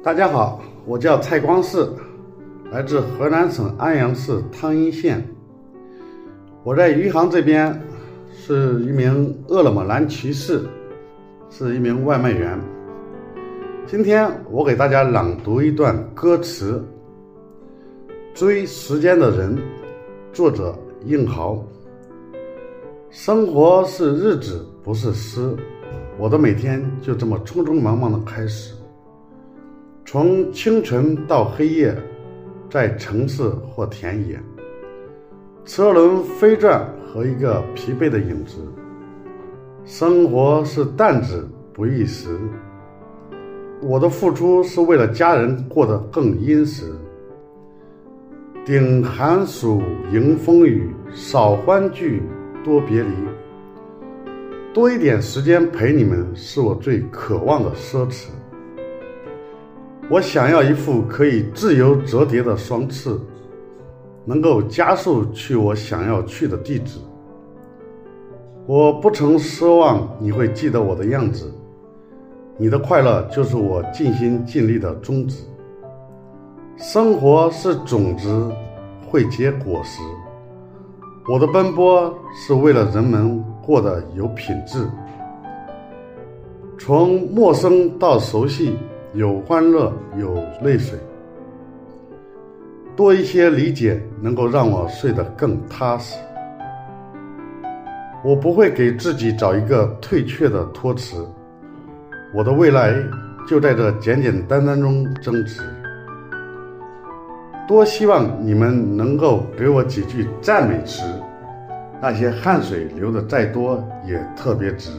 大家好，我叫蔡光世，来自河南省安阳市汤阴县。我在余杭这边是一名饿了么蓝骑士，是一名外卖员。今天我给大家朗读一段歌词，《追时间的人》，作者应豪。生活是日子，不是诗。我的每天就这么匆匆忙忙的开始，从清晨到黑夜，在城市或田野，车轮飞转和一个疲惫的影子。生活是担子不易时，我的付出是为了家人过得更殷实。顶寒暑，迎风雨，少欢聚，多别离。多一点时间陪你们，是我最渴望的奢侈。我想要一副可以自由折叠的双翅，能够加速去我想要去的地址。我不曾奢望你会记得我的样子，你的快乐就是我尽心尽力的宗旨。生活是种子，会结果实。我的奔波是为了人们过得有品质，从陌生到熟悉，有欢乐有泪水，多一些理解能够让我睡得更踏实。我不会给自己找一个退却的托词，我的未来就在这简简单单中增值。多希望你们能够给我几句赞美词，那些汗水流的再多也特别值。